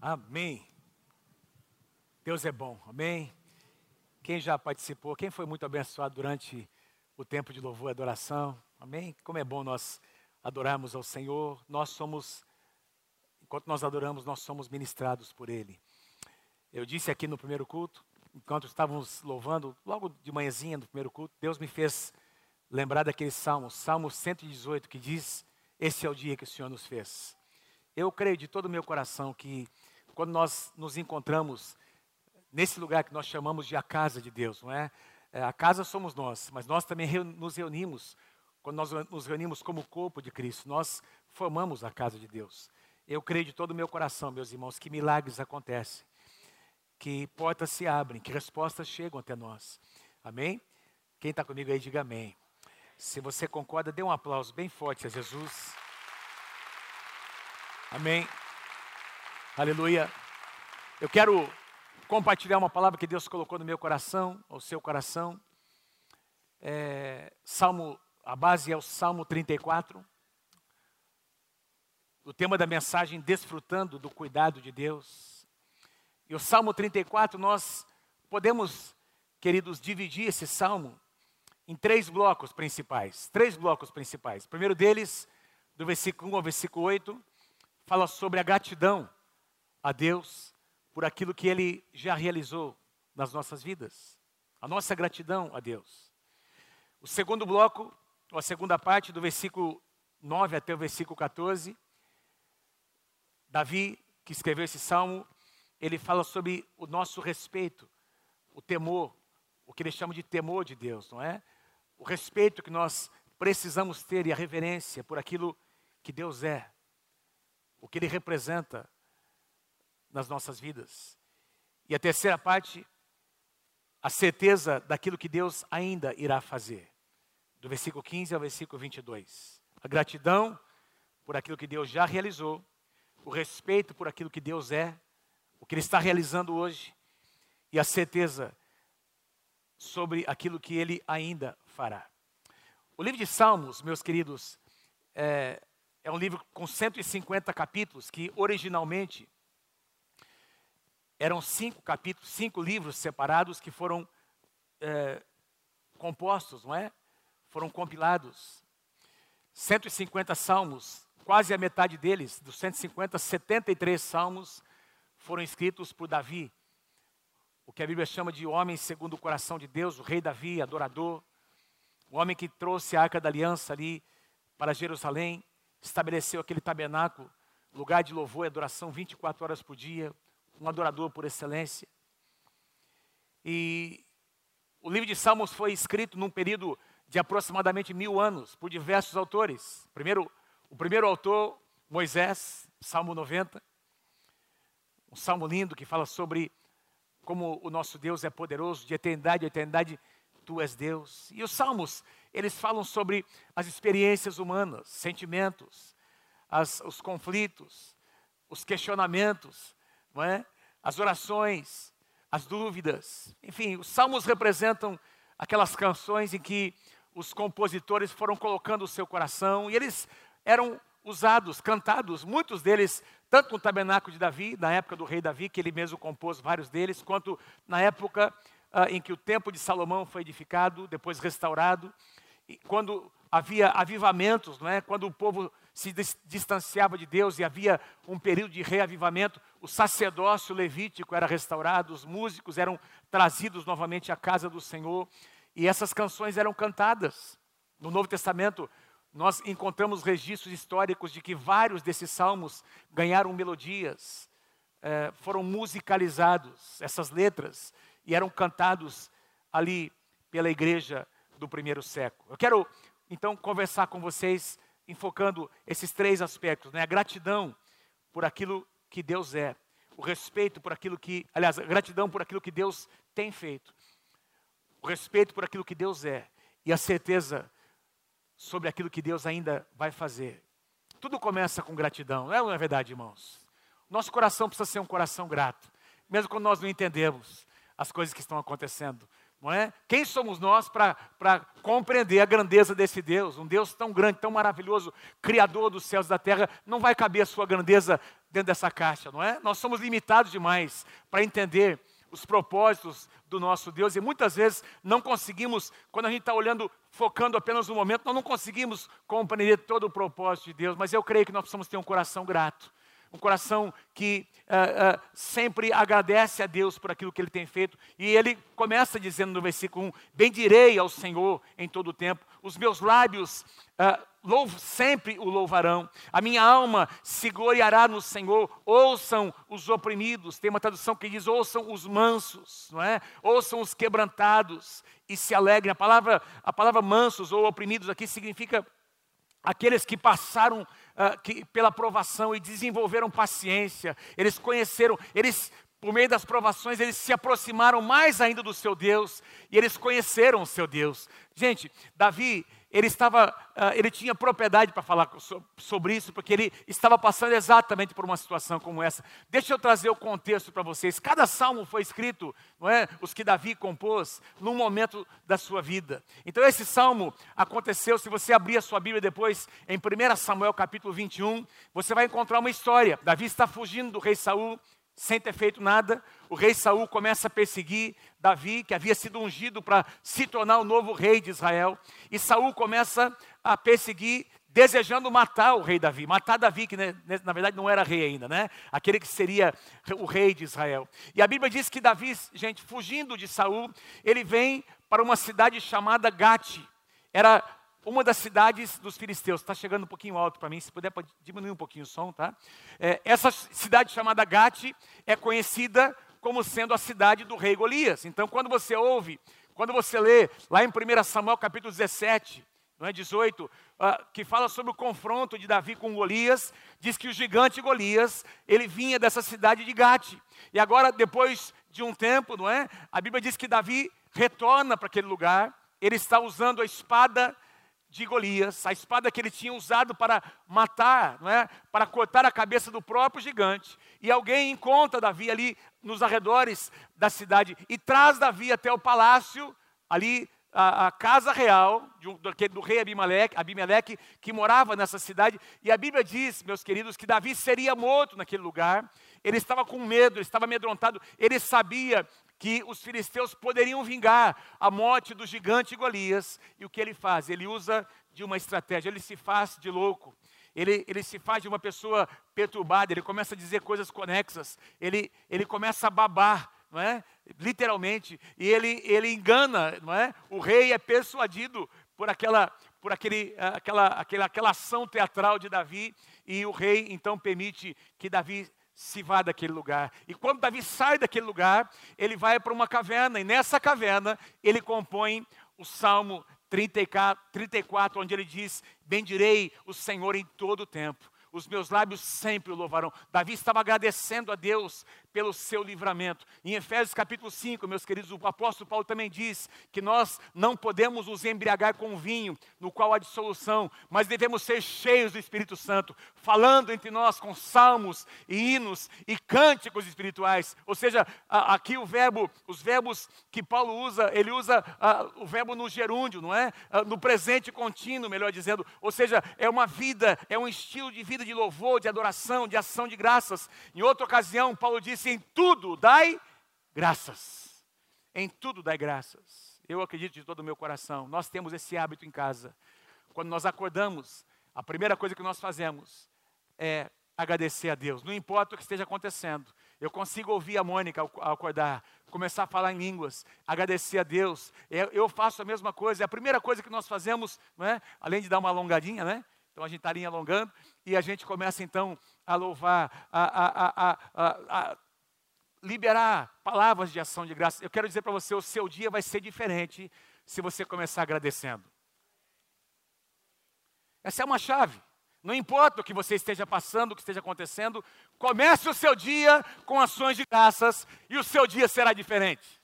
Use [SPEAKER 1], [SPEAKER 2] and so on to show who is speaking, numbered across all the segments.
[SPEAKER 1] Amém. Deus é bom, amém. Quem já participou, quem foi muito abençoado durante o tempo de louvor e adoração, amém. Como é bom nós adorarmos ao Senhor, nós somos, enquanto nós adoramos, nós somos ministrados por Ele. Eu disse aqui no primeiro culto, enquanto estávamos louvando, logo de manhãzinha no primeiro culto, Deus me fez lembrar daquele salmo, Salmo 118, que diz: Esse é o dia que o Senhor nos fez. Eu creio de todo o meu coração que quando nós nos encontramos nesse lugar que nós chamamos de a casa de Deus, não é? é a casa somos nós, mas nós também nos reunimos, quando nós nos reunimos como corpo de Cristo, nós formamos a casa de Deus. Eu creio de todo o meu coração, meus irmãos, que milagres acontecem, que portas se abrem, que respostas chegam até nós. Amém? Quem está comigo aí, diga amém. Se você concorda, dê um aplauso bem forte a Jesus. Amém. Aleluia. Eu quero compartilhar uma palavra que Deus colocou no meu coração, ao seu coração. É, Salmo, a base é o Salmo 34. O tema da mensagem, desfrutando do cuidado de Deus. E o Salmo 34, nós podemos, queridos, dividir esse salmo em três blocos principais. Três blocos principais. O primeiro deles, do versículo 1 ao versículo 8, fala sobre a gratidão a Deus por aquilo que Ele já realizou nas nossas vidas. A nossa gratidão a Deus. O segundo bloco, ou a segunda parte, do versículo 9 até o versículo 14, Davi, que escreveu esse salmo, ele fala sobre o nosso respeito, o temor, o que ele chama de temor de Deus, não é? O respeito que nós precisamos ter e a reverência por aquilo que Deus é o que ele representa nas nossas vidas. E a terceira parte, a certeza daquilo que Deus ainda irá fazer. Do versículo 15 ao versículo 22. A gratidão por aquilo que Deus já realizou, o respeito por aquilo que Deus é, o que Ele está realizando hoje, e a certeza sobre aquilo que Ele ainda fará. O livro de Salmos, meus queridos, é, é um livro com 150 capítulos que originalmente eram cinco capítulos, cinco livros separados que foram é, compostos, não é? Foram compilados. 150 salmos, quase a metade deles, dos 150, 73 salmos foram escritos por Davi, o que a Bíblia chama de homem segundo o coração de Deus, o rei Davi, adorador, o homem que trouxe a arca da aliança ali para Jerusalém, estabeleceu aquele tabernáculo, lugar de louvor e adoração 24 horas por dia, um adorador por excelência. E o livro de Salmos foi escrito num período de aproximadamente mil anos por diversos autores. Primeiro, o primeiro autor, Moisés, Salmo 90, um salmo lindo que fala sobre como o nosso Deus é poderoso, de eternidade a eternidade, tu és Deus. E os salmos eles falam sobre as experiências humanas, sentimentos, as, os conflitos, os questionamentos, não é? as orações, as dúvidas. Enfim, os salmos representam aquelas canções em que os compositores foram colocando o seu coração e eles eram usados, cantados, muitos deles, tanto no tabernáculo de Davi, na época do rei Davi, que ele mesmo compôs vários deles, quanto na época ah, em que o templo de Salomão foi edificado, depois restaurado, quando havia avivamentos, não é? quando o povo se distanciava de Deus e havia um período de reavivamento, o sacerdócio levítico era restaurado, os músicos eram trazidos novamente à casa do Senhor, e essas canções eram cantadas. No Novo Testamento, nós encontramos registros históricos de que vários desses salmos ganharam melodias, eh, foram musicalizados, essas letras, e eram cantados ali pela igreja do primeiro século. Eu quero então conversar com vocês enfocando esses três aspectos, né? A gratidão por aquilo que Deus é, o respeito por aquilo que, aliás, a gratidão por aquilo que Deus tem feito, o respeito por aquilo que Deus é e a certeza sobre aquilo que Deus ainda vai fazer. Tudo começa com gratidão, não é verdade, irmãos? Nosso coração precisa ser um coração grato, mesmo quando nós não entendemos as coisas que estão acontecendo. Não é? Quem somos nós para compreender a grandeza desse Deus? Um Deus tão grande, tão maravilhoso, Criador dos céus e da terra, não vai caber a sua grandeza dentro dessa caixa, não é? Nós somos limitados demais para entender os propósitos do nosso Deus e muitas vezes não conseguimos, quando a gente está olhando, focando apenas no momento, nós não conseguimos compreender todo o propósito de Deus, mas eu creio que nós precisamos ter um coração grato um coração que uh, uh, sempre agradece a Deus por aquilo que Ele tem feito. E ele começa dizendo no versículo 1: Bendirei ao Senhor em todo o tempo, os meus lábios uh, louvo, sempre o louvarão, a minha alma se gloriará no Senhor. Ouçam os oprimidos, tem uma tradução que diz: ouçam os mansos, não é? Ouçam os quebrantados e se alegrem. A palavra, a palavra mansos ou oprimidos aqui significa aqueles que passaram uh, que, pela provação e desenvolveram paciência, eles conheceram, eles, por meio das provações, eles se aproximaram mais ainda do seu Deus e eles conheceram o seu Deus. Gente, Davi, ele estava, uh, ele tinha propriedade para falar sobre isso, porque ele estava passando exatamente por uma situação como essa. Deixa eu trazer o contexto para vocês. Cada salmo foi escrito, não é, os que Davi compôs, num momento da sua vida. Então esse salmo aconteceu, se você abrir a sua Bíblia depois, em 1 Samuel capítulo 21, você vai encontrar uma história. Davi está fugindo do rei Saul, sem ter feito nada, o rei Saul começa a perseguir Davi, que havia sido ungido para se tornar o novo rei de Israel, e Saul começa a perseguir, desejando matar o rei Davi, matar Davi, que né, né, na verdade não era rei ainda, né? Aquele que seria o rei de Israel. E a Bíblia diz que Davi, gente, fugindo de Saul, ele vem para uma cidade chamada Gate. Era uma das cidades dos filisteus. Está chegando um pouquinho alto para mim, se puder pode diminuir um pouquinho o som, tá? É, essa cidade chamada Gate é conhecida como sendo a cidade do rei Golias. Então, quando você ouve, quando você lê lá em 1 Samuel capítulo 17, não é 18, uh, que fala sobre o confronto de Davi com Golias, diz que o gigante Golias, ele vinha dessa cidade de Gate. E agora, depois de um tempo, não é? A Bíblia diz que Davi retorna para aquele lugar, ele está usando a espada de Golias, a espada que ele tinha usado para matar, não é? para cortar a cabeça do próprio gigante. E alguém encontra Davi ali nos arredores da cidade e traz Davi até o palácio, ali a, a casa real do, do, do, rei Abimeleque, Abimeleque, que morava nessa cidade. E a Bíblia diz, meus queridos, que Davi seria morto naquele lugar. Ele estava com medo, ele estava amedrontado, ele sabia que os filisteus poderiam vingar a morte do gigante Golias. E o que ele faz? Ele usa de uma estratégia, ele se faz de louco. Ele, ele se faz de uma pessoa perturbada, ele começa a dizer coisas conexas, ele, ele começa a babar, não é? literalmente, e ele, ele engana, não é? o rei é persuadido por aquela, por aquele, aquela, aquela, aquela ação teatral de Davi, e o rei então permite que Davi se vá daquele lugar. E quando Davi sai daquele lugar, ele vai para uma caverna, e nessa caverna ele compõe o Salmo 34, 34 onde ele diz: Bendirei o Senhor em todo o tempo, os meus lábios sempre o louvarão. Davi estava agradecendo a Deus pelo seu livramento. Em Efésios capítulo 5, meus queridos, o apóstolo Paulo também diz que nós não podemos nos embriagar com vinho, no qual há dissolução, mas devemos ser cheios do Espírito Santo, falando entre nós com salmos e hinos e cânticos espirituais. Ou seja, aqui o verbo, os verbos que Paulo usa, ele usa o verbo no gerúndio, não é? No presente contínuo, melhor dizendo. Ou seja, é uma vida, é um estilo de vida de louvor, de adoração, de ação de graças. Em outra ocasião, Paulo disse disse: em tudo dai graças. Em tudo dai graças. Eu acredito de todo o meu coração. Nós temos esse hábito em casa. Quando nós acordamos, a primeira coisa que nós fazemos é agradecer a Deus. Não importa o que esteja acontecendo. Eu consigo ouvir a Mônica ao acordar, começar a falar em línguas, agradecer a Deus. Eu faço a mesma coisa. É a primeira coisa que nós fazemos, não é? além de dar uma alongadinha, né? Então a gente está ali alongando e a gente começa então a louvar, a, a, a, a liberar palavras de ação de graça. Eu quero dizer para você, o seu dia vai ser diferente se você começar agradecendo. Essa é uma chave. Não importa o que você esteja passando, o que esteja acontecendo, comece o seu dia com ações de graças e o seu dia será diferente.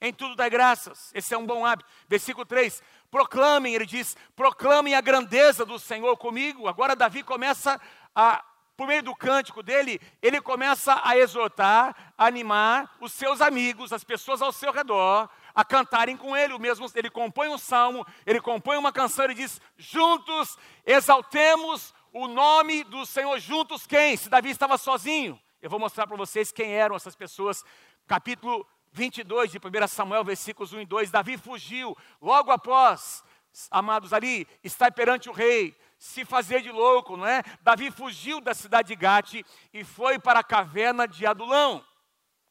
[SPEAKER 1] Em tudo dá graças, esse é um bom hábito. Versículo 3: proclamem, ele diz, proclamem a grandeza do Senhor comigo. Agora, Davi começa a por meio do cântico dele, ele começa a exortar, a animar os seus amigos, as pessoas ao seu redor, a cantarem com ele. O mesmo, ele compõe um salmo, ele compõe uma canção, ele diz: Juntos exaltemos o nome do Senhor juntos quem? Se Davi estava sozinho. Eu vou mostrar para vocês quem eram essas pessoas. Capítulo 22 de 1 Samuel, versículos 1 e 2. Davi fugiu logo após, amados, ali, estar perante o rei, se fazer de louco, não é? Davi fugiu da cidade de Gate e foi para a caverna de Adulão,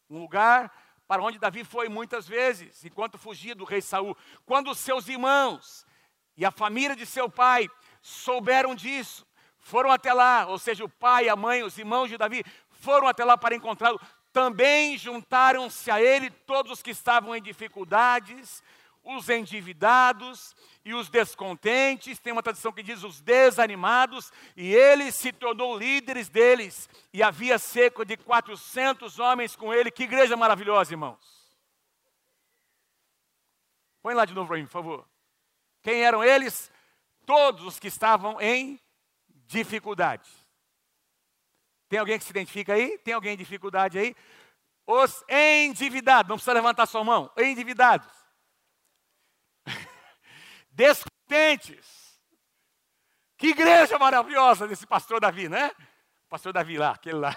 [SPEAKER 1] um lugar para onde Davi foi muitas vezes, enquanto fugia do rei Saul. Quando seus irmãos e a família de seu pai souberam disso, foram até lá, ou seja, o pai, a mãe, os irmãos de Davi foram até lá para encontrá-lo. Também juntaram-se a ele todos os que estavam em dificuldades, os endividados e os descontentes, tem uma tradição que diz os desanimados, e ele se tornou líderes deles, e havia cerca de 400 homens com ele. Que igreja maravilhosa, irmãos. Põe lá de novo mim, por favor. Quem eram eles? Todos os que estavam em dificuldade. Tem alguém que se identifica aí? Tem alguém em dificuldade aí? Os endividados, não precisa levantar sua mão, endividados descontentes. Que igreja maravilhosa desse pastor Davi, né? Pastor Davi lá, aquele lá.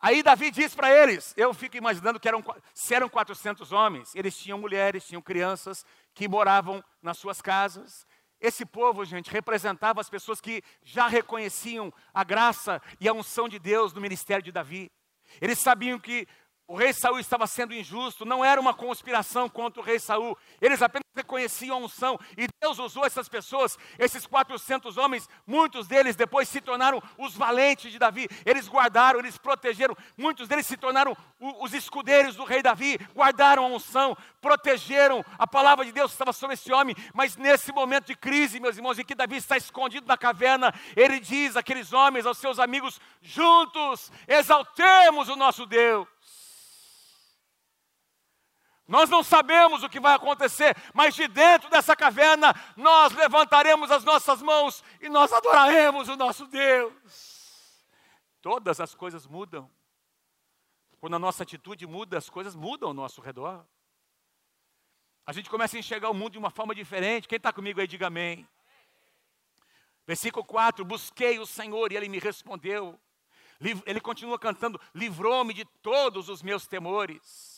[SPEAKER 1] Aí Davi diz para eles, eu fico imaginando que eram, se eram 400 homens, eles tinham mulheres, tinham crianças que moravam nas suas casas. Esse povo, gente, representava as pessoas que já reconheciam a graça e a unção de Deus no ministério de Davi. Eles sabiam que o rei Saul estava sendo injusto, não era uma conspiração contra o rei Saul. Eles apenas reconheciam a unção e Deus usou essas pessoas, esses 400 homens, muitos deles depois se tornaram os valentes de Davi. Eles guardaram, eles protegeram, muitos deles se tornaram os escudeiros do rei Davi, guardaram a unção, protegeram a palavra de Deus estava sobre esse homem. Mas nesse momento de crise, meus irmãos, em que Davi está escondido na caverna, ele diz àqueles homens, aos seus amigos: juntos exaltemos o nosso Deus. Nós não sabemos o que vai acontecer, mas de dentro dessa caverna nós levantaremos as nossas mãos e nós adoraremos o nosso Deus. Todas as coisas mudam. Quando a nossa atitude muda, as coisas mudam ao nosso redor. A gente começa a enxergar o mundo de uma forma diferente. Quem está comigo aí, diga amém. Versículo 4: Busquei o Senhor e ele me respondeu. Ele continua cantando: Livrou-me de todos os meus temores.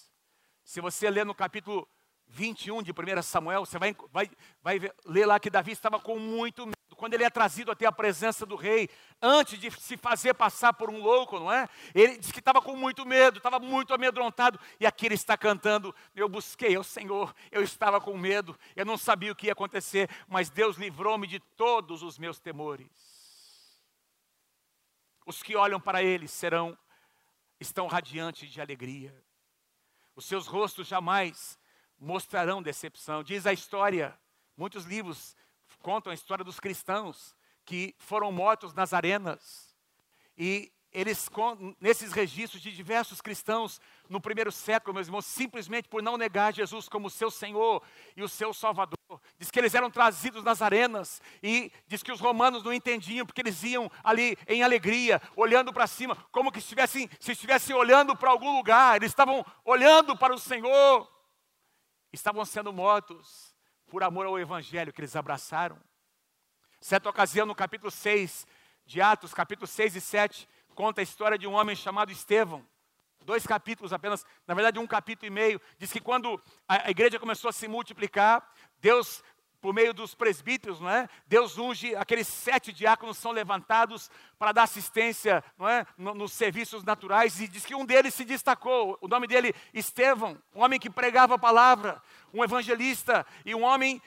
[SPEAKER 1] Se você ler no capítulo 21 de 1 Samuel, você vai, vai, vai ler lá que Davi estava com muito medo. Quando ele é trazido até a presença do rei, antes de se fazer passar por um louco, não é? Ele disse que estava com muito medo, estava muito amedrontado. E aqui ele está cantando: Eu busquei ao Senhor, eu estava com medo, eu não sabia o que ia acontecer, mas Deus livrou-me de todos os meus temores. Os que olham para ele serão, estão radiantes de alegria. Os seus rostos jamais mostrarão decepção. Diz a história, muitos livros contam a história dos cristãos que foram mortos nas arenas. E eles, nesses registros de diversos cristãos no primeiro século, meus irmãos, simplesmente por não negar Jesus como seu Senhor e o seu Salvador. Diz que eles eram trazidos nas arenas e diz que os romanos não entendiam porque eles iam ali em alegria, olhando para cima, como que estivessem, se estivessem olhando para algum lugar. Eles estavam olhando para o Senhor. Estavam sendo mortos por amor ao evangelho que eles abraçaram. Certa ocasião, no capítulo 6 de Atos, capítulo 6 e 7, conta a história de um homem chamado Estevão. Dois capítulos apenas, na verdade um capítulo e meio. Diz que quando a, igreja começou a se multiplicar, Deus, por meio dos presbíteros, não é? Deus unge, aqueles sete diáconos são levantados para dar assistência não é? nos serviços naturais. E diz que um deles se destacou, o nome dele, Estevão, um homem que pregava a palavra, um evangelista e um homem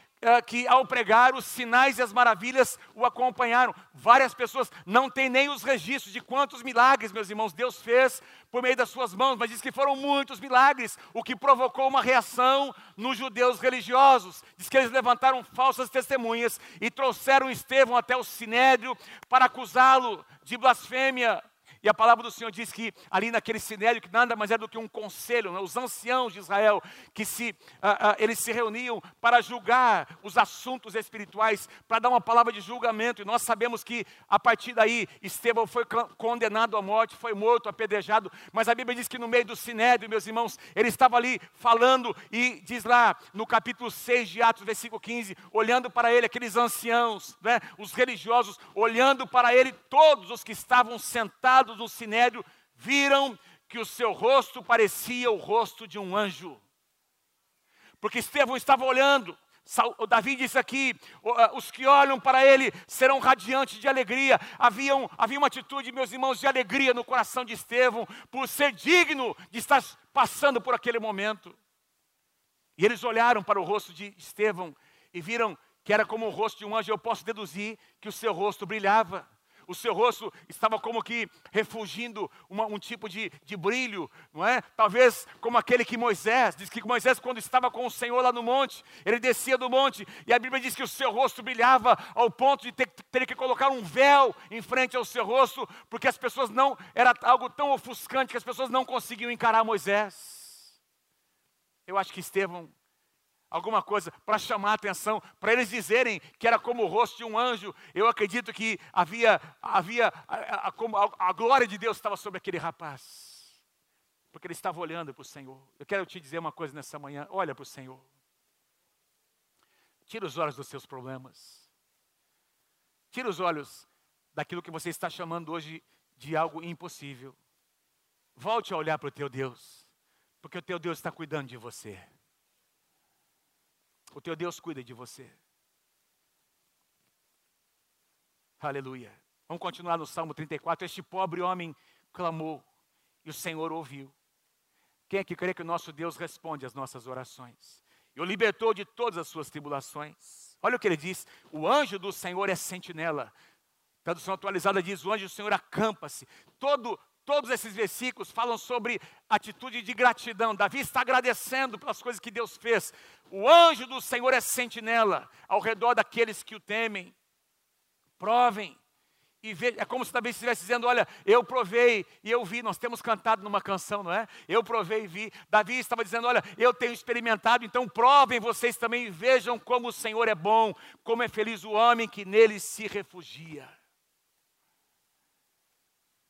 [SPEAKER 1] que ao pregar os sinais e as maravilhas o acompanharam. Várias pessoas não têm nem os registros de quantos milagres, meus irmãos, Deus fez por meio das suas mãos, mas diz que foram muitos milagres, o que provocou uma reação nos judeus religiosos. Diz que eles levantaram falsas testemunhas e trouxeram Estevão até o sinédrio para acusá-lo de blasfêmia. E a palavra do Senhor diz que ali naquele sinédrio, que nada mais é do que um conselho, né? os anciãos de Israel, que se, uh, uh, eles se reuniam para julgar os assuntos espirituais, para dar uma palavra de julgamento. E nós sabemos que a partir daí Estevão foi condenado à morte, foi morto, apedrejado. Mas a Bíblia diz que no meio do sinédrio, meus irmãos, ele estava ali falando e diz lá no capítulo 6 de Atos, versículo 15, olhando para ele, aqueles anciãos, né, os religiosos, olhando para ele, todos os que estavam sentados no sinédrio, viram que o seu rosto parecia o rosto de um anjo. Porque Estevão estava olhando, o Davi disse aqui: os que olham para ele serão radiantes de alegria. Havia, um, havia uma atitude, meus irmãos, de alegria no coração de Estevão, por ser digno de estar passando por aquele momento. E eles olharam para o rosto de Estevão e viram que era como o rosto de um anjo. Eu posso deduzir que o seu rosto brilhava. O seu rosto estava como que refugindo uma, um tipo de, de brilho, não é? Talvez como aquele que Moisés, diz que Moisés, quando estava com o Senhor lá no monte, ele descia do monte, e a Bíblia diz que o seu rosto brilhava ao ponto de ter, ter que colocar um véu em frente ao seu rosto, porque as pessoas não, era algo tão ofuscante que as pessoas não conseguiam encarar Moisés. Eu acho que Estevão alguma coisa para chamar a atenção, para eles dizerem que era como o rosto de um anjo. Eu acredito que havia, havia a, a, a, a glória de Deus estava sobre aquele rapaz, porque ele estava olhando para o Senhor. Eu quero te dizer uma coisa nessa manhã: olha para o Senhor, tira os olhos dos seus problemas, tira os olhos daquilo que você está chamando hoje de algo impossível. Volte a olhar para o teu Deus, porque o teu Deus está cuidando de você. O teu Deus cuida de você. Aleluia. Vamos continuar no Salmo 34. Este pobre homem clamou e o Senhor ouviu. Quem é que crê que o nosso Deus responde às nossas orações? E o libertou de todas as suas tribulações. Olha o que ele diz: o anjo do Senhor é sentinela. Tradução atualizada diz: o anjo do Senhor acampa-se. Todo, Todos esses versículos falam sobre atitude de gratidão. Davi está agradecendo pelas coisas que Deus fez. O anjo do Senhor é sentinela ao redor daqueles que o temem. Provem. E ve... É como se Davi estivesse dizendo: Olha, eu provei e eu vi. Nós temos cantado numa canção, não é? Eu provei e vi. Davi estava dizendo: Olha, eu tenho experimentado, então provem vocês também e vejam como o Senhor é bom, como é feliz o homem que nele se refugia.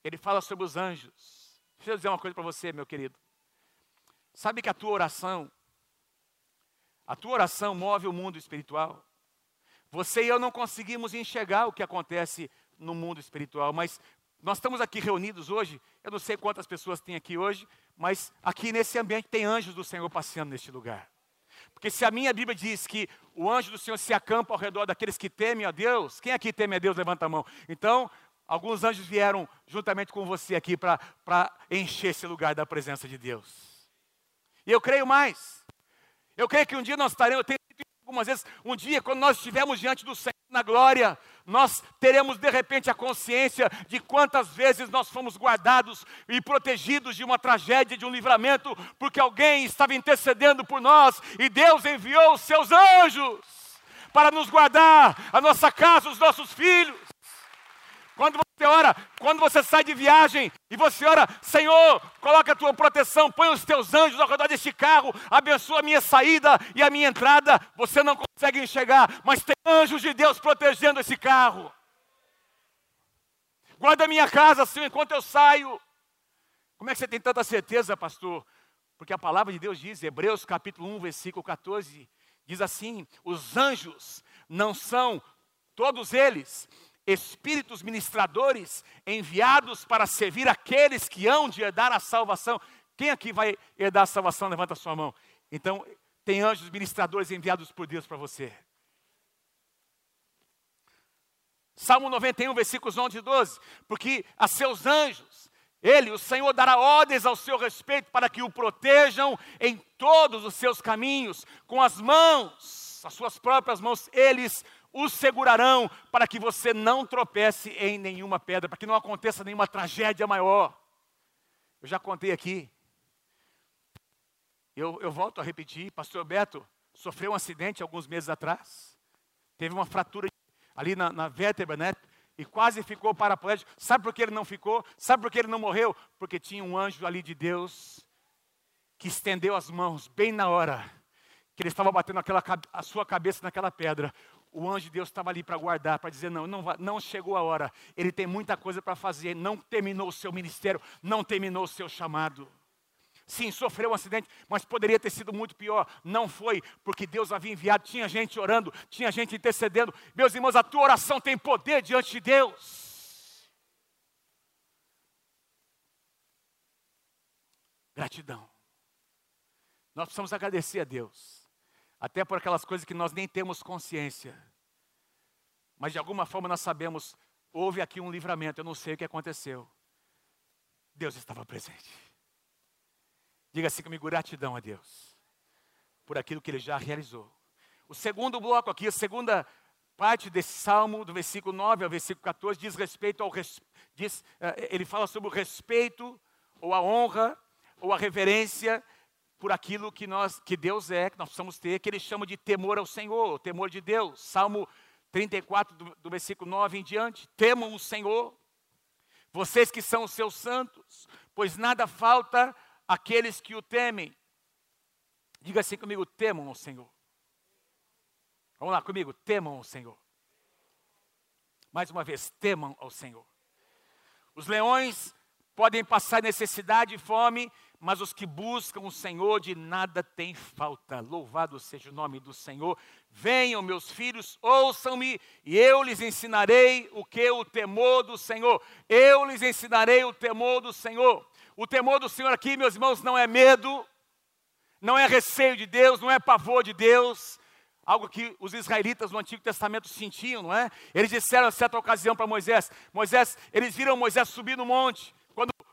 [SPEAKER 1] Ele fala sobre os anjos. Deixa eu dizer uma coisa para você, meu querido. Sabe que a tua oração, a tua oração move o mundo espiritual. Você e eu não conseguimos enxergar o que acontece no mundo espiritual, mas nós estamos aqui reunidos hoje. Eu não sei quantas pessoas tem aqui hoje, mas aqui nesse ambiente tem anjos do Senhor passeando neste lugar. Porque se a minha Bíblia diz que o anjo do Senhor se acampa ao redor daqueles que temem a Deus, quem aqui teme a Deus, levanta a mão. Então, Alguns anjos vieram juntamente com você aqui para encher esse lugar da presença de Deus. E eu creio mais. Eu creio que um dia nós estaremos, eu tenho dito algumas vezes, um dia quando nós estivermos diante do Senhor na glória, nós teremos de repente a consciência de quantas vezes nós fomos guardados e protegidos de uma tragédia, de um livramento, porque alguém estava intercedendo por nós e Deus enviou os seus anjos para nos guardar, a nossa casa, os nossos filhos. Quando você ora, quando você sai de viagem e você ora, Senhor, coloca a tua proteção, põe os teus anjos ao redor deste carro, abençoa a minha saída e a minha entrada. Você não consegue enxergar, mas tem anjos de Deus protegendo esse carro. Guarda a minha casa, Senhor, enquanto eu saio. Como é que você tem tanta certeza, pastor? Porque a palavra de Deus diz, Hebreus capítulo 1, versículo 14, diz assim: os anjos não são todos eles espíritos ministradores enviados para servir aqueles que hão de herdar a salvação. Quem aqui vai herdar a salvação? Levanta a sua mão. Então, tem anjos ministradores enviados por Deus para você. Salmo 91, versículos 11 e 12. Porque a seus anjos, ele, o Senhor, dará ordens ao seu respeito para que o protejam em todos os seus caminhos, com as mãos, as suas próprias mãos, eles o segurarão para que você não tropece em nenhuma pedra, para que não aconteça nenhuma tragédia maior. Eu já contei aqui. Eu, eu volto a repetir, pastor Beto sofreu um acidente alguns meses atrás. Teve uma fratura ali na, na vértebra, né? e quase ficou paraplégico. Sabe por que ele não ficou? Sabe por que ele não morreu? Porque tinha um anjo ali de Deus que estendeu as mãos bem na hora que ele estava batendo aquela, a sua cabeça naquela pedra. O anjo de Deus estava ali para guardar, para dizer: não, não, não chegou a hora, ele tem muita coisa para fazer, não terminou o seu ministério, não terminou o seu chamado. Sim, sofreu um acidente, mas poderia ter sido muito pior. Não foi, porque Deus havia enviado, tinha gente orando, tinha gente intercedendo. Meus irmãos, a tua oração tem poder diante de Deus. Gratidão. Nós precisamos agradecer a Deus, até por aquelas coisas que nós nem temos consciência, mas de alguma forma nós sabemos, houve aqui um livramento, eu não sei o que aconteceu. Deus estava presente. Diga assim comigo, gratidão a Deus por aquilo que Ele já realizou. O segundo bloco aqui, a segunda parte desse salmo, do versículo 9 ao versículo 14, diz respeito ao diz, eh, ele fala sobre o respeito, ou a honra, ou a reverência por aquilo que nós, que Deus é, que nós precisamos ter, que ele chama de temor ao Senhor, temor de Deus. Salmo 34, do, do versículo 9 em diante. Temam o Senhor, vocês que são os seus santos, pois nada falta aqueles que o temem. Diga assim comigo: temam o Senhor. Vamos lá comigo: temam o Senhor. Mais uma vez, temam ao Senhor. Os leões podem passar necessidade e fome, mas os que buscam o Senhor de nada têm falta. Louvado seja o nome do Senhor. Venham, meus filhos, ouçam-me, e eu lhes ensinarei o que? O temor do Senhor. Eu lhes ensinarei o temor do Senhor. O temor do Senhor aqui, meus irmãos, não é medo, não é receio de Deus, não é pavor de Deus, algo que os israelitas no Antigo Testamento sentiam, não é? Eles disseram a certa ocasião para Moisés: Moisés, eles viram Moisés subir no monte,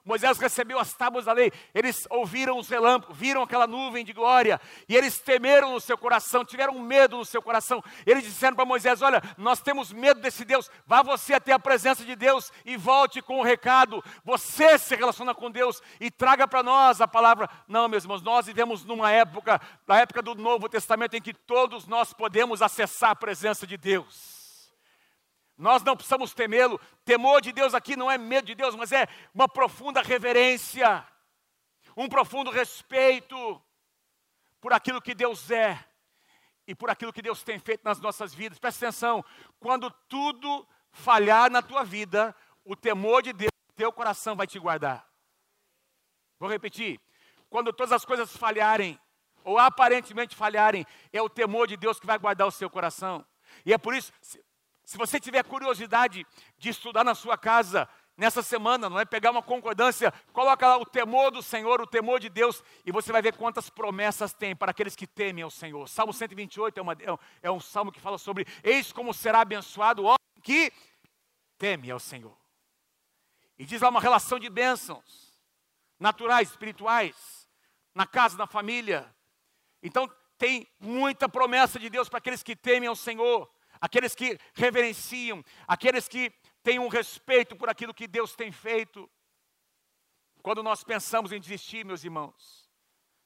[SPEAKER 1] Moisés recebeu as tábuas da lei, eles ouviram os relâmpagos, viram aquela nuvem de glória, e eles temeram no seu coração, tiveram medo no seu coração. Eles disseram para Moisés: Olha, nós temos medo desse Deus, vá você até a presença de Deus e volte com o recado. Você se relaciona com Deus e traga para nós a palavra. Não, meus irmãos, nós vivemos numa época, na época do Novo Testamento, em que todos nós podemos acessar a presença de Deus. Nós não precisamos temê-lo. Temor de Deus aqui não é medo de Deus, mas é uma profunda reverência, um profundo respeito por aquilo que Deus é e por aquilo que Deus tem feito nas nossas vidas. Presta atenção, quando tudo falhar na tua vida, o temor de Deus, teu coração vai te guardar. Vou repetir. Quando todas as coisas falharem, ou aparentemente falharem, é o temor de Deus que vai guardar o seu coração. E é por isso, se você tiver curiosidade de estudar na sua casa nessa semana, não é pegar uma concordância, coloca lá o temor do Senhor, o temor de Deus, e você vai ver quantas promessas tem para aqueles que temem ao Senhor. Salmo 128 é, uma, é, é um salmo que fala sobre: Eis como será abençoado o homem que teme ao Senhor. E diz lá uma relação de bênçãos naturais, espirituais, na casa, na família. Então, tem muita promessa de Deus para aqueles que temem ao Senhor aqueles que reverenciam, aqueles que têm um respeito por aquilo que Deus tem feito. Quando nós pensamos em desistir, meus irmãos,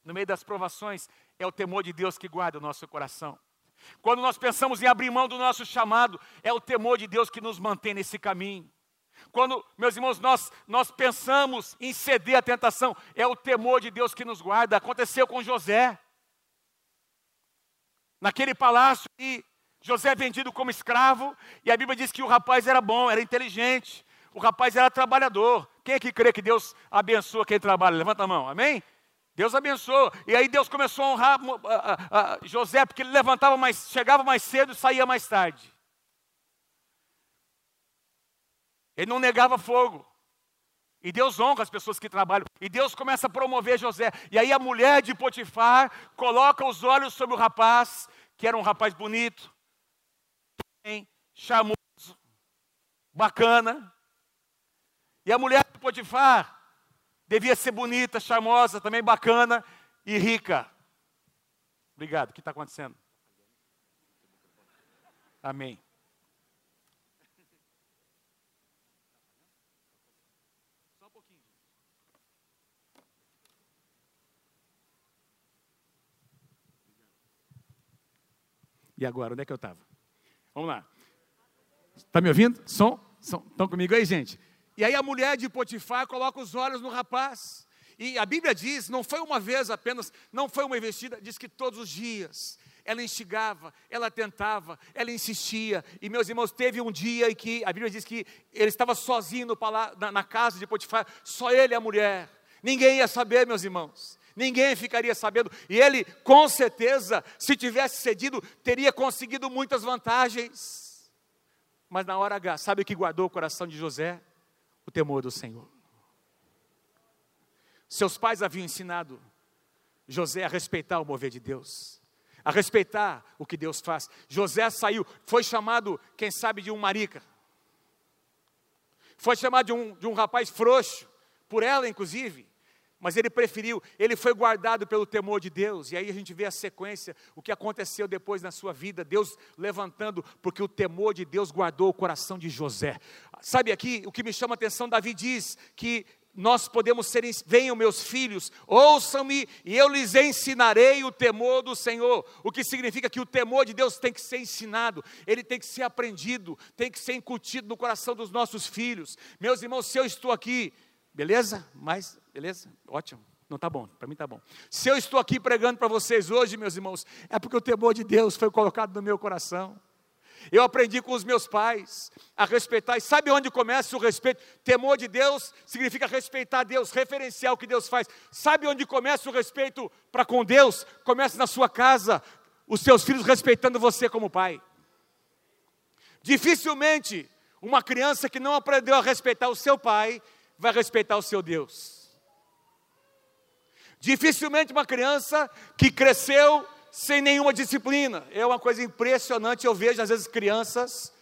[SPEAKER 1] no meio das provações, é o temor de Deus que guarda o nosso coração. Quando nós pensamos em abrir mão do nosso chamado, é o temor de Deus que nos mantém nesse caminho. Quando, meus irmãos, nós, nós pensamos em ceder à tentação, é o temor de Deus que nos guarda. Aconteceu com José. Naquele palácio, e José é vendido como escravo, e a Bíblia diz que o rapaz era bom, era inteligente, o rapaz era trabalhador. Quem é que crê que Deus abençoa quem trabalha? Levanta a mão, amém? Deus abençoou. E aí Deus começou a honrar José, porque ele levantava mais, chegava mais cedo e saía mais tarde. Ele não negava fogo. E Deus honra as pessoas que trabalham. E Deus começa a promover José. E aí a mulher de Potifar coloca os olhos sobre o rapaz, que era um rapaz bonito, bem, charmoso, bacana. E a mulher de Potifar devia ser bonita, charmosa, também bacana e rica. Obrigado. O que está acontecendo? Amém. E agora, onde é que eu estava? Vamos lá. Está me ouvindo? Som? Estão comigo aí, gente? E aí a mulher de Potifar coloca os olhos no rapaz. E a Bíblia diz, não foi uma vez apenas, não foi uma investida, diz que todos os dias ela instigava, ela tentava, ela insistia. E meus irmãos, teve um dia em que a Bíblia diz que ele estava sozinho no na, na casa de Potifar, só ele e a mulher. Ninguém ia saber, meus irmãos. Ninguém ficaria sabendo. E ele, com certeza, se tivesse cedido, teria conseguido muitas vantagens. Mas na hora H, sabe o que guardou o coração de José? O temor do Senhor. Seus pais haviam ensinado José a respeitar o mover de Deus a respeitar o que Deus faz. José saiu, foi chamado, quem sabe, de um marica. Foi chamado de um, de um rapaz frouxo, por ela inclusive. Mas ele preferiu, ele foi guardado pelo temor de Deus. E aí a gente vê a sequência, o que aconteceu depois na sua vida, Deus levantando, porque o temor de Deus guardou o coração de José. Sabe aqui, o que me chama a atenção, Davi diz que nós podemos ser, venham meus filhos, ouçam-me e eu lhes ensinarei o temor do Senhor. O que significa que o temor de Deus tem que ser ensinado, ele tem que ser aprendido, tem que ser incutido no coração dos nossos filhos. Meus irmãos, se eu estou aqui, beleza? Mas, beleza? Ótimo. Não está bom, para mim está bom. Se eu estou aqui pregando para vocês hoje, meus irmãos, é porque o temor de Deus foi colocado no meu coração. Eu aprendi com os meus pais a respeitar. E sabe onde começa o respeito? Temor de Deus significa respeitar Deus, referenciar o que Deus faz. Sabe onde começa o respeito para com Deus? Começa na sua casa, os seus filhos respeitando você como pai. Dificilmente uma criança que não aprendeu a respeitar o seu pai vai respeitar o seu Deus. Dificilmente uma criança que cresceu sem nenhuma disciplina. É uma coisa impressionante. Eu vejo, às vezes, crianças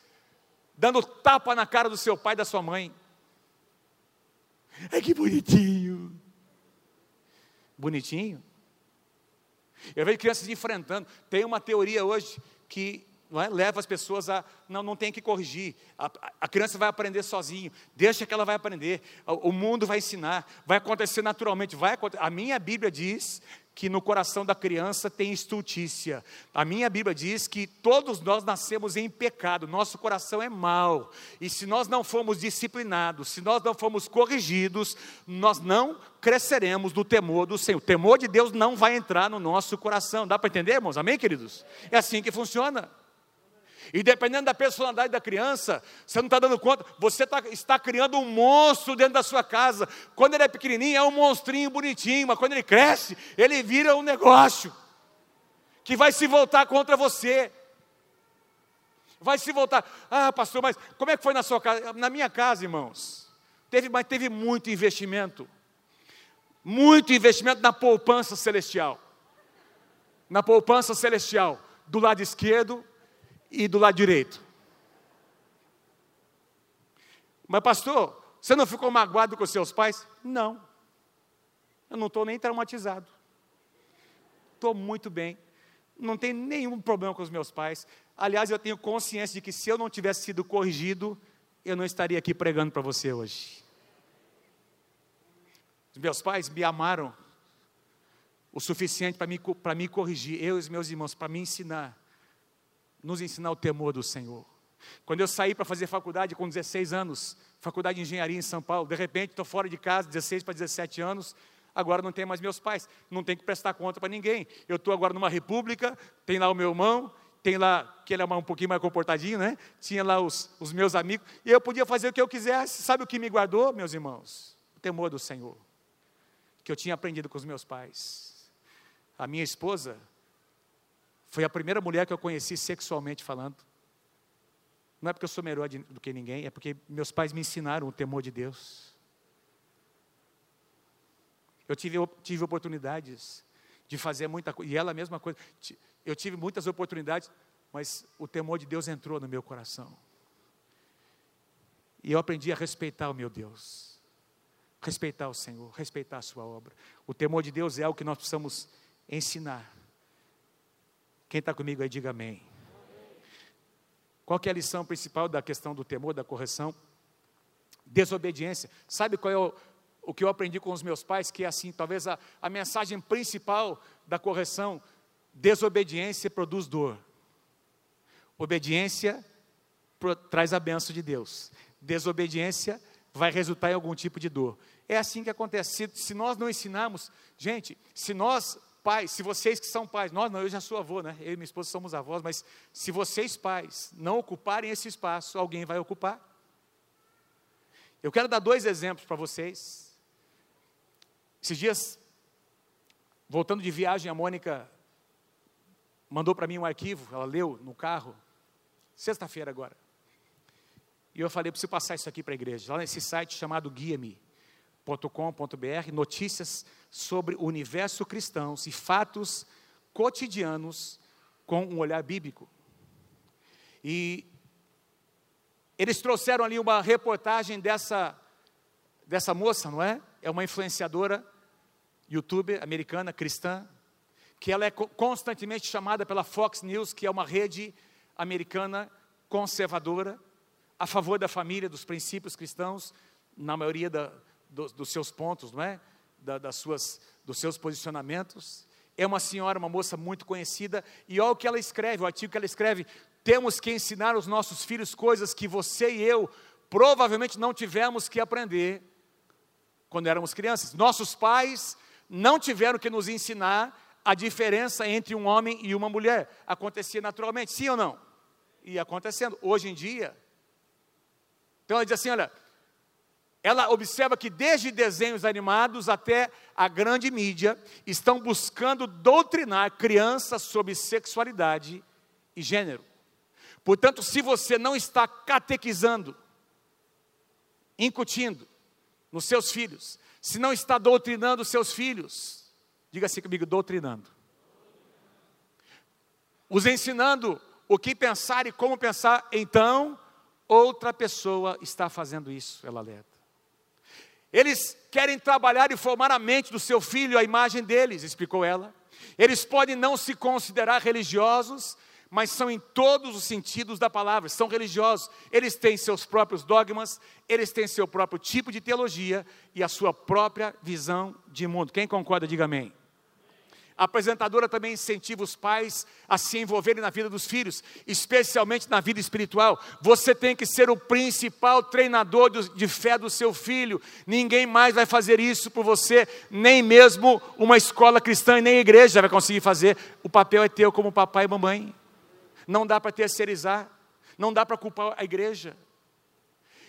[SPEAKER 1] dando tapa na cara do seu pai e da sua mãe. É que bonitinho. Bonitinho? Eu vejo crianças enfrentando. Tem uma teoria hoje que é, leva as pessoas a. Não, não tem que corrigir. A, a, criança vai aprender sozinho. Deixa que ela vai aprender. O, o mundo vai ensinar. Vai acontecer naturalmente. Vai, a minha Bíblia diz que no coração da criança tem estultícia. A minha Bíblia diz que todos nós nascemos em pecado, nosso coração é mau. E se nós não formos disciplinados, se nós não formos corrigidos, nós não cresceremos no temor do Senhor. O temor de Deus não vai entrar no nosso coração. Dá para entender, irmãos? Amém, queridos? É assim que funciona. E dependendo da personalidade da criança, você não está dando conta, você tá, está criando um monstro dentro da sua casa. Quando ele é pequenininho, é um monstrinho bonitinho, mas quando ele cresce, ele vira um negócio que vai se voltar contra você. Vai se voltar. Ah, pastor, mas como é que foi na sua casa? Na minha casa, irmãos, teve, mas teve muito investimento. Muito investimento na poupança celestial. Na poupança celestial. Do lado esquerdo e do lado direito. Mas, pastor, você não ficou magoado com seus pais? Não. Eu não estou nem traumatizado. Estou muito bem. Não tenho nenhum problema com os meus pais. Aliás, eu tenho consciência de que se eu não tivesse sido corrigido, eu não estaria aqui pregando para você hoje. Os meus pais me amaram o suficiente para me, me corrigir, eu e os meus irmãos, para me ensinar nos ensinar o temor do Senhor. Quando eu saí para fazer faculdade com 16 anos, faculdade de engenharia em São Paulo, de repente estou fora de casa, 16 para 17 anos, agora não tenho mais meus pais, não tenho que prestar conta para ninguém. Eu estou agora numa república, tem lá o meu irmão, tem lá, que ele é um pouquinho mais comportadinho, né? Tinha lá os, os meus amigos, e eu podia fazer o que eu quisesse. Sabe o que me guardou, meus irmãos? O temor do Senhor, que eu tinha aprendido com os meus pais. A minha esposa, foi a primeira mulher que eu conheci sexualmente falando. Não é porque eu sou melhor do que ninguém, é porque meus pais me ensinaram o temor de Deus. Eu tive, tive oportunidades de fazer muita coisa, e ela a mesma coisa. Eu tive muitas oportunidades, mas o temor de Deus entrou no meu coração. E eu aprendi a respeitar o meu Deus, respeitar o Senhor, respeitar a Sua obra. O temor de Deus é o que nós precisamos ensinar quem está comigo aí, diga amém. Qual é a lição principal da questão do temor, da correção? Desobediência. Sabe qual é o, o que eu aprendi com os meus pais? Que é assim, talvez a, a mensagem principal da correção: desobediência produz dor. Obediência pro, traz a benção de Deus. desobediência vai resultar em algum tipo de dor. É assim que acontece. Se, se nós não ensinarmos, gente, se nós, pais, se vocês que são pais, nós não, eu já sou avô, né? Eu e minha esposa somos avós, mas se vocês, pais, não ocuparem esse espaço, alguém vai ocupar. Eu quero dar dois exemplos para vocês. Esses dias, voltando de viagem, a Mônica mandou para mim um arquivo, ela leu no carro, sexta-feira agora. E eu falei, preciso passar isso aqui para a igreja. Lá nesse site chamado guia-me.com.br, notícias sobre o universo cristão e fatos cotidianos com um olhar bíblico. E eles trouxeram ali uma reportagem dessa, dessa moça, não é? É uma influenciadora, youtuber americana, cristã, que ela é constantemente chamada pela Fox News, que é uma rede americana conservadora, a favor da família, dos princípios cristãos, na maioria da, do, dos seus pontos, não é? Da, das suas, dos seus posicionamentos. É uma senhora, uma moça muito conhecida, e olha o que ela escreve, o artigo que ela escreve: temos que ensinar os nossos filhos coisas que você e eu provavelmente não tivemos que aprender quando éramos crianças. Nossos pais não tiveram que nos ensinar a diferença entre um homem e uma mulher. Acontecia naturalmente, sim ou não? E acontecendo. Hoje em dia, então ela diz assim: olha, ela observa que desde desenhos animados até a grande mídia estão buscando doutrinar crianças sobre sexualidade e gênero. Portanto, se você não está catequizando, incutindo nos seus filhos, se não está doutrinando seus filhos, diga assim comigo, doutrinando. Os ensinando o que pensar e como pensar, então Outra pessoa está fazendo isso, ela alerta. Eles querem trabalhar e formar a mente do seu filho, a imagem deles, explicou ela. Eles podem não se considerar religiosos, mas são em todos os sentidos da palavra, são religiosos. Eles têm seus próprios dogmas, eles têm seu próprio tipo de teologia e a sua própria visão de mundo. Quem concorda, diga amém. A apresentadora também incentiva os pais a se envolverem na vida dos filhos, especialmente na vida espiritual. Você tem que ser o principal treinador de fé do seu filho. Ninguém mais vai fazer isso por você, nem mesmo uma escola cristã e nem a igreja vai conseguir fazer. O papel é teu como papai e mamãe. Não dá para terceirizar, não dá para culpar a igreja.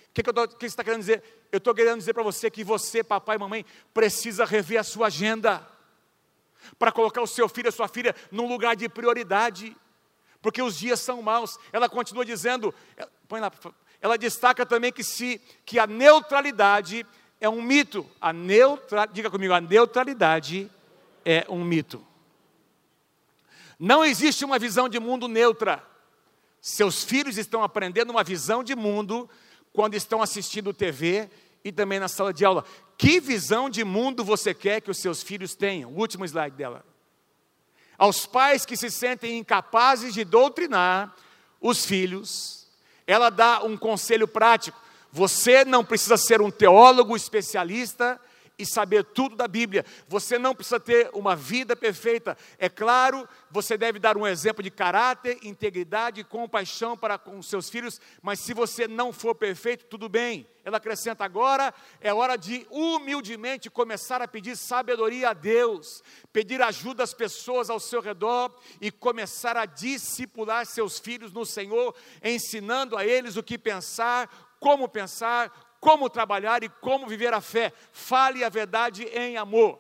[SPEAKER 1] O que, que, que você está querendo dizer? Eu estou querendo dizer para você que você, papai e mamãe, precisa rever a sua agenda para colocar o seu filho, a sua filha, num lugar de prioridade, porque os dias são maus. Ela continua dizendo, põe lá, ela destaca também que se que a neutralidade é um mito. A neutra, diga comigo, a neutralidade é um mito. Não existe uma visão de mundo neutra. Seus filhos estão aprendendo uma visão de mundo quando estão assistindo TV e também na sala de aula. Que visão de mundo você quer que os seus filhos tenham? O último slide dela. Aos pais que se sentem incapazes de doutrinar os filhos, ela dá um conselho prático. Você não precisa ser um teólogo especialista e saber tudo da Bíblia. Você não precisa ter uma vida perfeita. É claro, você deve dar um exemplo de caráter, integridade e compaixão para com seus filhos, mas se você não for perfeito, tudo bem. Ela acrescenta agora, é hora de humildemente começar a pedir sabedoria a Deus, pedir ajuda às pessoas ao seu redor e começar a discipular seus filhos no Senhor, ensinando a eles o que pensar, como pensar, como trabalhar e como viver a fé. Fale a verdade em amor.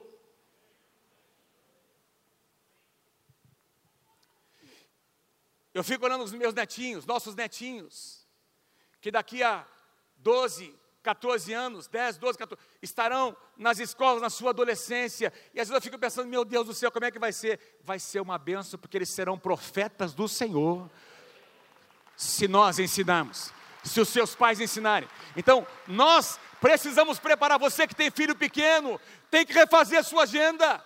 [SPEAKER 1] Eu fico olhando os meus netinhos, nossos netinhos, que daqui a 12, 14 anos, 10, 12, 14, estarão nas escolas na sua adolescência. E às vezes eu fico pensando, meu Deus do céu, como é que vai ser? Vai ser uma benção, porque eles serão profetas do Senhor, se nós ensinarmos se os seus pais ensinarem. Então, nós precisamos preparar você que tem filho pequeno, tem que refazer a sua agenda.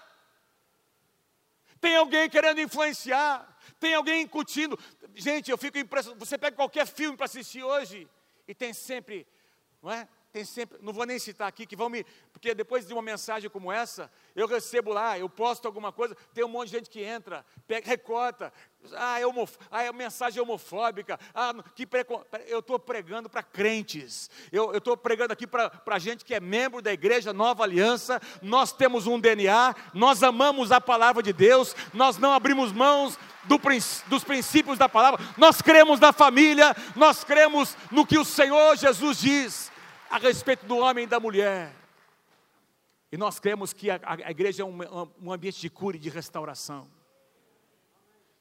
[SPEAKER 1] Tem alguém querendo influenciar, tem alguém incutindo. Gente, eu fico impressionado. Você pega qualquer filme para assistir hoje e tem sempre, não é? Tem sempre, não vou nem citar aqui, que vão me, porque depois de uma mensagem como essa, eu recebo lá, eu posto alguma coisa, tem um monte de gente que entra, pega, recorta, ah, é, homof, ah, é mensagem homofóbica, ah, que eu estou pregando para crentes, eu estou pregando aqui para gente que é membro da igreja Nova Aliança, nós temos um DNA, nós amamos a palavra de Deus, nós não abrimos mãos do, dos princípios da palavra, nós cremos na família, nós cremos no que o Senhor Jesus diz a respeito do homem e da mulher. E nós cremos que a, a igreja é um, um ambiente de cura e de restauração.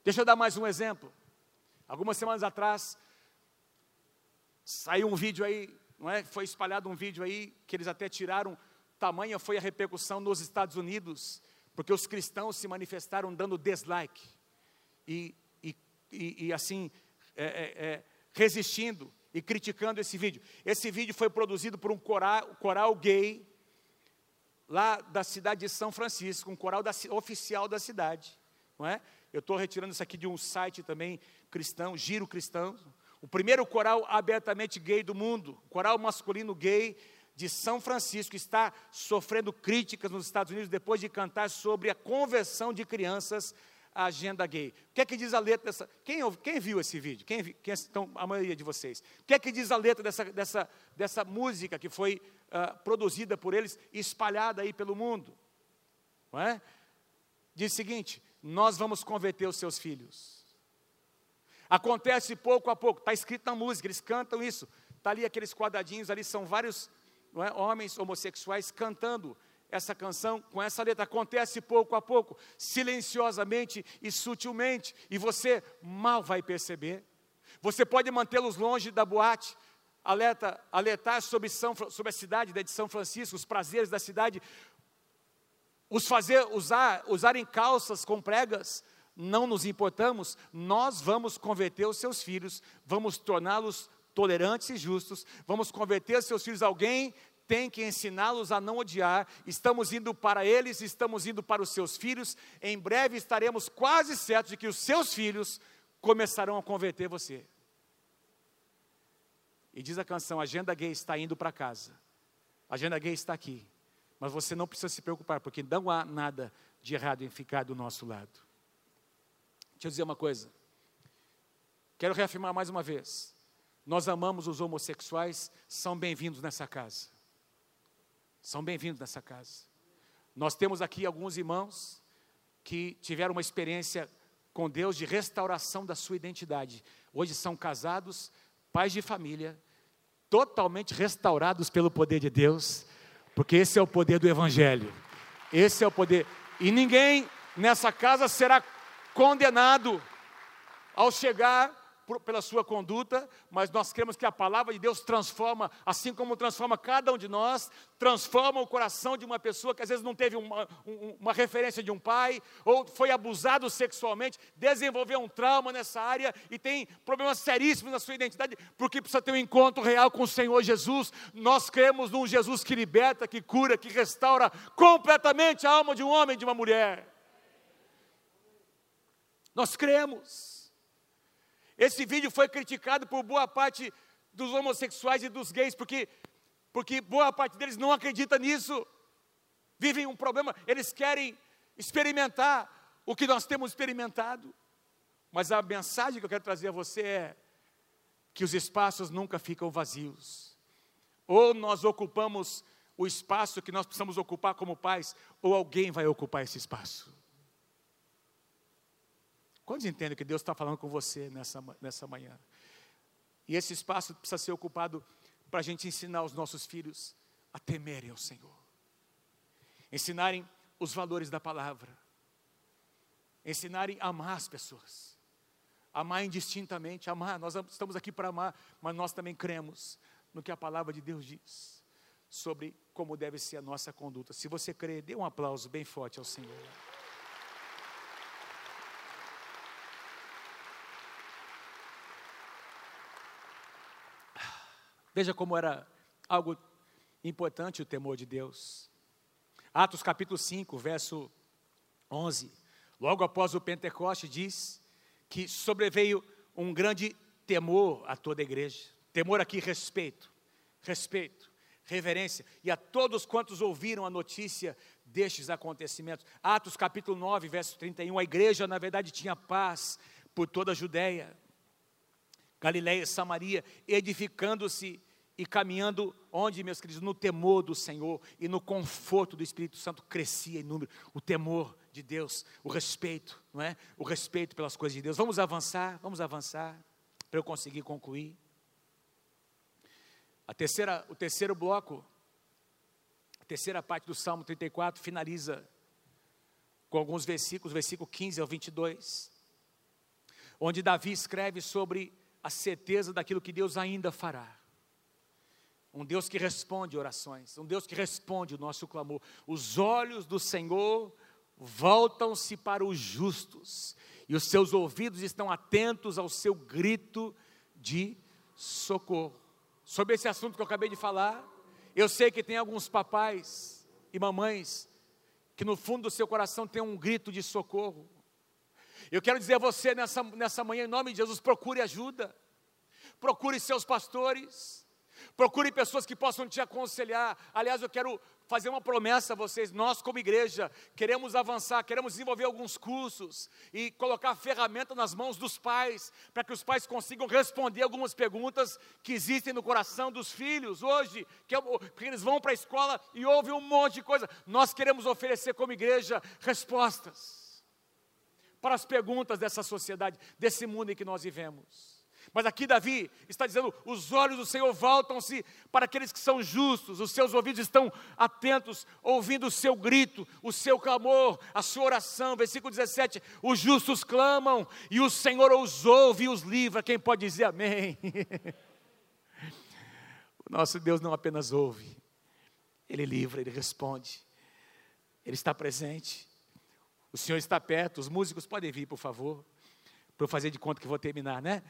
[SPEAKER 1] Deixa eu dar mais um exemplo. Algumas semanas atrás, saiu um vídeo aí, não é? Foi espalhado um vídeo aí que eles até tiraram. Tamanha foi a repercussão nos Estados Unidos, porque os cristãos se manifestaram dando dislike e, e, e, e assim é, é, é, resistindo e criticando esse vídeo. Esse vídeo foi produzido por um coral, coral gay lá da cidade de São Francisco, um coral da, oficial da cidade, não é? Eu estou retirando isso aqui de um site também cristão, Giro Cristão, o primeiro coral abertamente gay do mundo, coral masculino gay de São Francisco, está sofrendo críticas nos Estados Unidos depois de cantar sobre a conversão de crianças a agenda gay. O que é que diz a letra dessa. Quem, quem viu esse vídeo? Quem, quem, então, a maioria de vocês. O que é que diz a letra dessa, dessa, dessa música que foi uh, produzida por eles e espalhada aí pelo mundo? Não é? Diz o seguinte: Nós vamos converter os seus filhos. Acontece pouco a pouco, está escrito na música, eles cantam isso. Está ali aqueles quadradinhos ali, são vários é, homens homossexuais cantando essa canção com essa letra. Acontece pouco a pouco, silenciosamente e sutilmente, e você mal vai perceber. Você pode mantê-los longe da boate, alerta, alertar sobre, São, sobre a cidade de São Francisco, os prazeres da cidade, os fazer usar, usarem calças com pregas, não nos importamos, nós vamos converter os seus filhos, vamos torná-los tolerantes e justos, vamos converter os seus filhos a alguém tem que ensiná-los a não odiar. Estamos indo para eles, estamos indo para os seus filhos. Em breve estaremos quase certos de que os seus filhos começarão a converter você. E diz a canção: a agenda gay está indo para casa. A agenda gay está aqui. Mas você não precisa se preocupar, porque não há nada de errado em ficar do nosso lado. Deixa eu dizer uma coisa. Quero reafirmar mais uma vez. Nós amamos os homossexuais, são bem-vindos nessa casa são bem-vindos nessa casa. Nós temos aqui alguns irmãos que tiveram uma experiência com Deus de restauração da sua identidade. Hoje são casados, pais de família, totalmente restaurados pelo poder de Deus, porque esse é o poder do Evangelho. Esse é o poder. E ninguém nessa casa será condenado ao chegar por, pela sua conduta, mas nós cremos que a palavra de Deus transforma, assim como transforma cada um de nós, transforma o coração de uma pessoa que às vezes não teve uma, uma referência de um pai, ou foi abusado sexualmente, desenvolveu um trauma nessa área e tem problemas seríssimos na sua identidade, porque precisa ter um encontro real com o Senhor Jesus. Nós cremos num Jesus que liberta, que cura, que restaura completamente a alma de um homem e de uma mulher. Nós cremos. Esse vídeo foi criticado por boa parte dos homossexuais e dos gays, porque, porque boa parte deles não acredita nisso. Vivem um problema, eles querem experimentar o que nós temos experimentado. Mas a mensagem que eu quero trazer a você é que os espaços nunca ficam vazios. Ou nós ocupamos o espaço que nós precisamos ocupar como pais, ou alguém vai ocupar esse espaço. Quantos entendem que Deus está falando com você nessa, nessa manhã? E esse espaço precisa ser ocupado para a gente ensinar os nossos filhos a temerem ao Senhor, ensinarem os valores da palavra, ensinarem a amar as pessoas, amar indistintamente, amar. Nós estamos aqui para amar, mas nós também cremos no que a palavra de Deus diz sobre como deve ser a nossa conduta. Se você crê, dê um aplauso bem forte ao Senhor. Veja como era algo importante o temor de Deus. Atos capítulo 5, verso 11. Logo após o Pentecoste, diz que sobreveio um grande temor a toda a igreja. Temor aqui, respeito. Respeito. reverência, e a todos quantos ouviram a notícia destes acontecimentos. Atos capítulo 9, verso 31, a igreja, na verdade, tinha paz por toda a Judéia, Galiléia e Samaria, edificando-se e caminhando onde, meus queridos, no temor do Senhor e no conforto do Espírito Santo crescia em número, o temor de Deus, o respeito, não é? O respeito pelas coisas de Deus. Vamos avançar, vamos avançar para eu conseguir concluir. A terceira, o terceiro bloco, a terceira parte do Salmo 34 finaliza com alguns versículos, versículo 15 ao 22, onde Davi escreve sobre a certeza daquilo que Deus ainda fará. Um Deus que responde orações, um Deus que responde o nosso clamor. Os olhos do Senhor voltam-se para os justos, e os seus ouvidos estão atentos ao seu grito de socorro sobre esse assunto que eu acabei de falar. Eu sei que tem alguns papais e mamães que no fundo do seu coração tem um grito de socorro. Eu quero dizer a você nessa, nessa manhã, em nome de Jesus, procure ajuda, procure seus pastores, procure pessoas que possam te aconselhar. Aliás, eu quero fazer uma promessa a vocês. Nós, como igreja, queremos avançar, queremos desenvolver alguns cursos e colocar ferramenta nas mãos dos pais, para que os pais consigam responder algumas perguntas que existem no coração dos filhos hoje, que, é, que eles vão para a escola e ouvem um monte de coisa. Nós queremos oferecer, como igreja, respostas para as perguntas dessa sociedade, desse mundo em que nós vivemos. Mas aqui Davi está dizendo: os olhos do Senhor voltam-se para aqueles que são justos, os seus ouvidos estão atentos, ouvindo o seu grito, o seu clamor, a sua oração. Versículo 17: os justos clamam e o Senhor os ouve e os livra. Quem pode dizer amém? o nosso Deus não apenas ouve, ele livra, ele responde, ele está presente. O Senhor está perto, os músicos podem vir, por favor, para eu fazer de conta que vou terminar, né?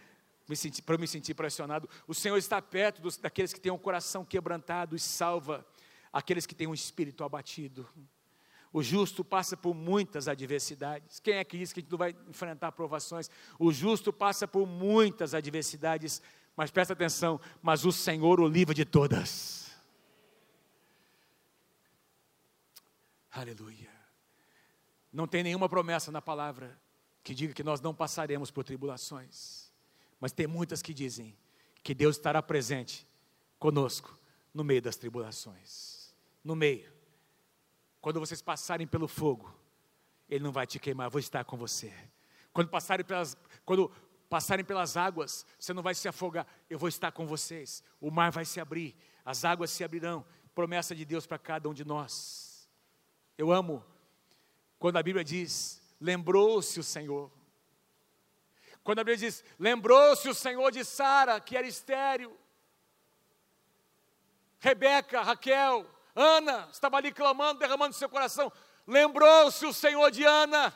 [SPEAKER 1] Para eu me sentir pressionado. O Senhor está perto dos, daqueles que têm um coração quebrantado e salva aqueles que têm um espírito abatido. O justo passa por muitas adversidades. Quem é que diz que a gente não vai enfrentar provações? O justo passa por muitas adversidades, mas presta atenção, mas o Senhor o livra de todas. Aleluia. Não tem nenhuma promessa na palavra que diga que nós não passaremos por tribulações. Mas tem muitas que dizem que Deus estará presente conosco no meio das tribulações. No meio. Quando vocês passarem pelo fogo, Ele não vai te queimar, eu vou estar com você. Quando passarem pelas, quando passarem pelas águas, você não vai se afogar, eu vou estar com vocês. O mar vai se abrir, as águas se abrirão. Promessa de Deus para cada um de nós. Eu amo quando a Bíblia diz: lembrou-se o Senhor quando a Bíblia diz: lembrou-se o Senhor de Sara, que era estéril. Rebeca, Raquel, Ana, estava ali clamando, derramando seu coração. Lembrou-se o Senhor de Ana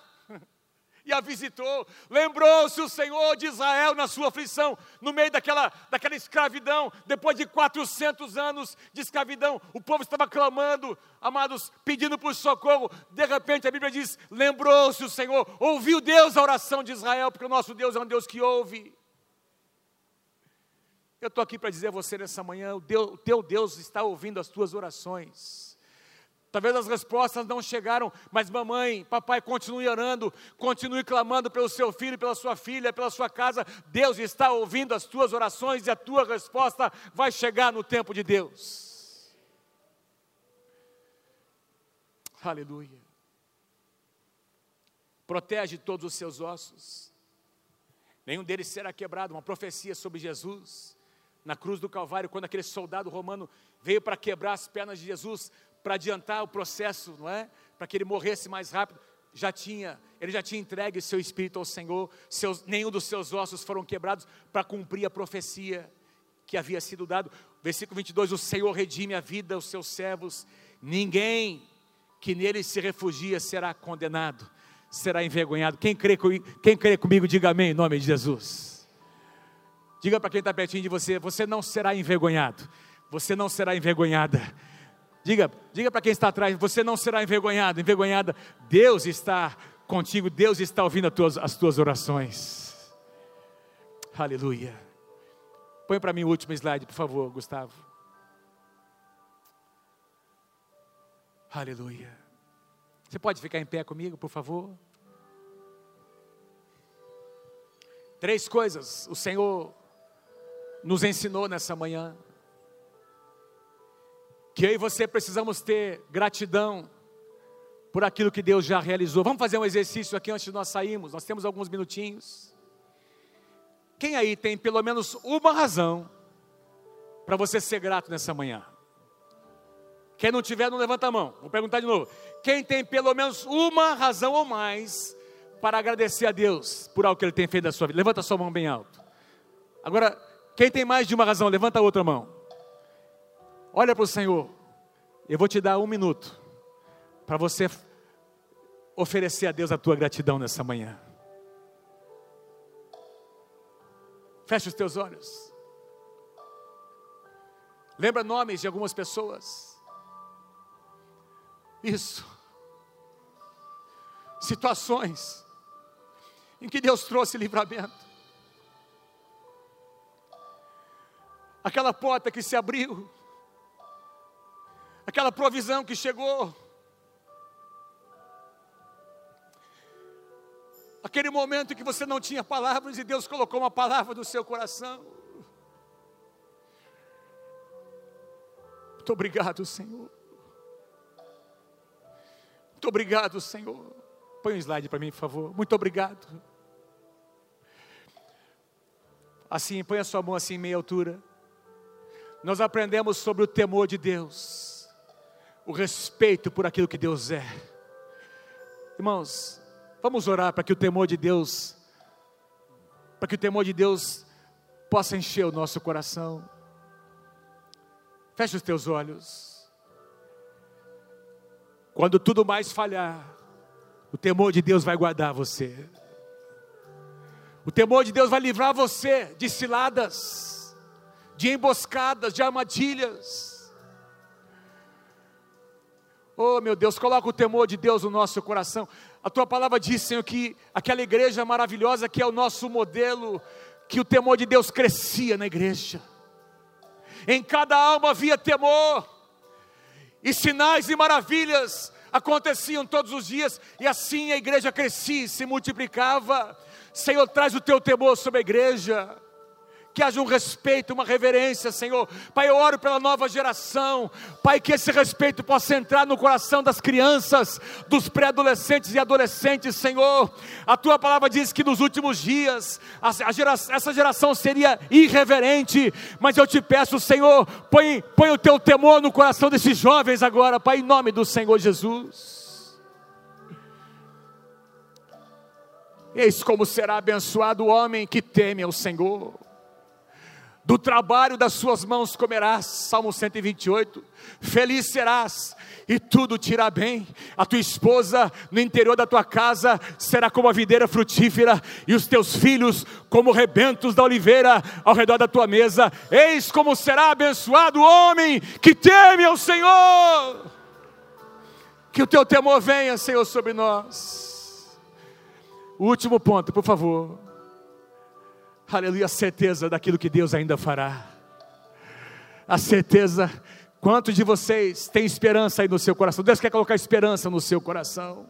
[SPEAKER 1] e a visitou. Lembrou-se o Senhor de Israel na sua aflição, no meio daquela, daquela escravidão, depois de 400 anos de escravidão, o povo estava clamando, amados, pedindo por socorro. De repente a Bíblia diz: lembrou-se o Senhor, ouviu Deus a oração de Israel, porque o nosso Deus é um Deus que ouve. Eu estou aqui para dizer a você nessa manhã: o, Deus, o teu Deus está ouvindo as tuas orações. Talvez as respostas não chegaram, mas mamãe, papai, continue orando, continue clamando pelo seu filho, pela sua filha, pela sua casa. Deus está ouvindo as tuas orações e a tua resposta vai chegar no tempo de Deus. Aleluia. Protege todos os seus ossos, nenhum deles será quebrado. Uma profecia sobre Jesus na cruz do Calvário, quando aquele soldado romano veio para quebrar as pernas de Jesus, para adiantar o processo, não é? Para que ele morresse mais rápido, já tinha, ele já tinha entregue seu espírito ao Senhor, seus, nenhum dos seus ossos foram quebrados para cumprir a profecia que havia sido dado. Versículo 22: O Senhor redime a vida aos seus servos, ninguém que nele se refugia será condenado, será envergonhado. Quem crê, quem crê comigo, diga amém em nome de Jesus. Diga para quem está pertinho de você: você não será envergonhado, você não será envergonhada Diga, diga para quem está atrás, você não será envergonhado, envergonhada. Deus está contigo, Deus está ouvindo as tuas, as tuas orações. Aleluia. Põe para mim o último slide, por favor, Gustavo. Aleluia. Você pode ficar em pé comigo, por favor? Três coisas o Senhor nos ensinou nessa manhã. Que eu e você precisamos ter gratidão por aquilo que Deus já realizou. Vamos fazer um exercício aqui antes de nós sairmos. Nós temos alguns minutinhos. Quem aí tem pelo menos uma razão para você ser grato nessa manhã? Quem não tiver, não levanta a mão. Vou perguntar de novo. Quem tem pelo menos uma razão ou mais para agradecer a Deus por algo que Ele tem feito na sua vida? Levanta a sua mão bem alto. Agora, quem tem mais de uma razão, levanta a outra mão. Olha para o Senhor. Eu vou te dar um minuto para você oferecer a Deus a tua gratidão nessa manhã. Feche os teus olhos. Lembra nomes de algumas pessoas. Isso. Situações em que Deus trouxe livramento. Aquela porta que se abriu. Aquela provisão que chegou. Aquele momento em que você não tinha palavras e Deus colocou uma palavra no seu coração. Muito obrigado, Senhor. Muito obrigado, Senhor. Põe um slide para mim, por favor. Muito obrigado. Assim, põe a sua mão assim em meia altura. Nós aprendemos sobre o temor de Deus, o respeito por aquilo que Deus é. Irmãos, Vamos orar para que o temor de Deus, para que o temor de Deus possa encher o nosso coração. Feche os teus olhos. Quando tudo mais falhar, o temor de Deus vai guardar você. O temor de Deus vai livrar você de ciladas, de emboscadas, de armadilhas. Oh, meu Deus, coloca o temor de Deus no nosso coração. A tua palavra diz, Senhor, que aquela igreja maravilhosa que é o nosso modelo, que o temor de Deus crescia na igreja. Em cada alma havia temor, e sinais e maravilhas aconteciam todos os dias, e assim a igreja crescia, se multiplicava. Senhor, traz o teu temor sobre a igreja que haja um respeito, uma reverência, Senhor. Pai, eu oro pela nova geração. Pai, que esse respeito possa entrar no coração das crianças, dos pré-adolescentes e adolescentes, Senhor. A tua palavra diz que nos últimos dias essa geração seria irreverente, mas eu te peço, Senhor, põe, põe o teu temor no coração desses jovens agora, Pai, em nome do Senhor Jesus. Eis como será abençoado o homem que teme ao Senhor do trabalho das suas mãos comerás, Salmo 128. Feliz serás e tudo te irá bem. A tua esposa no interior da tua casa será como a videira frutífera, e os teus filhos como rebentos da oliveira ao redor da tua mesa. Eis como será abençoado o homem que teme ao Senhor. Que o teu temor venha, Senhor, sobre nós. Último ponto, por favor aleluia, a certeza daquilo que Deus ainda fará. A certeza, quantos de vocês têm esperança aí no seu coração? Deus quer colocar esperança no seu coração.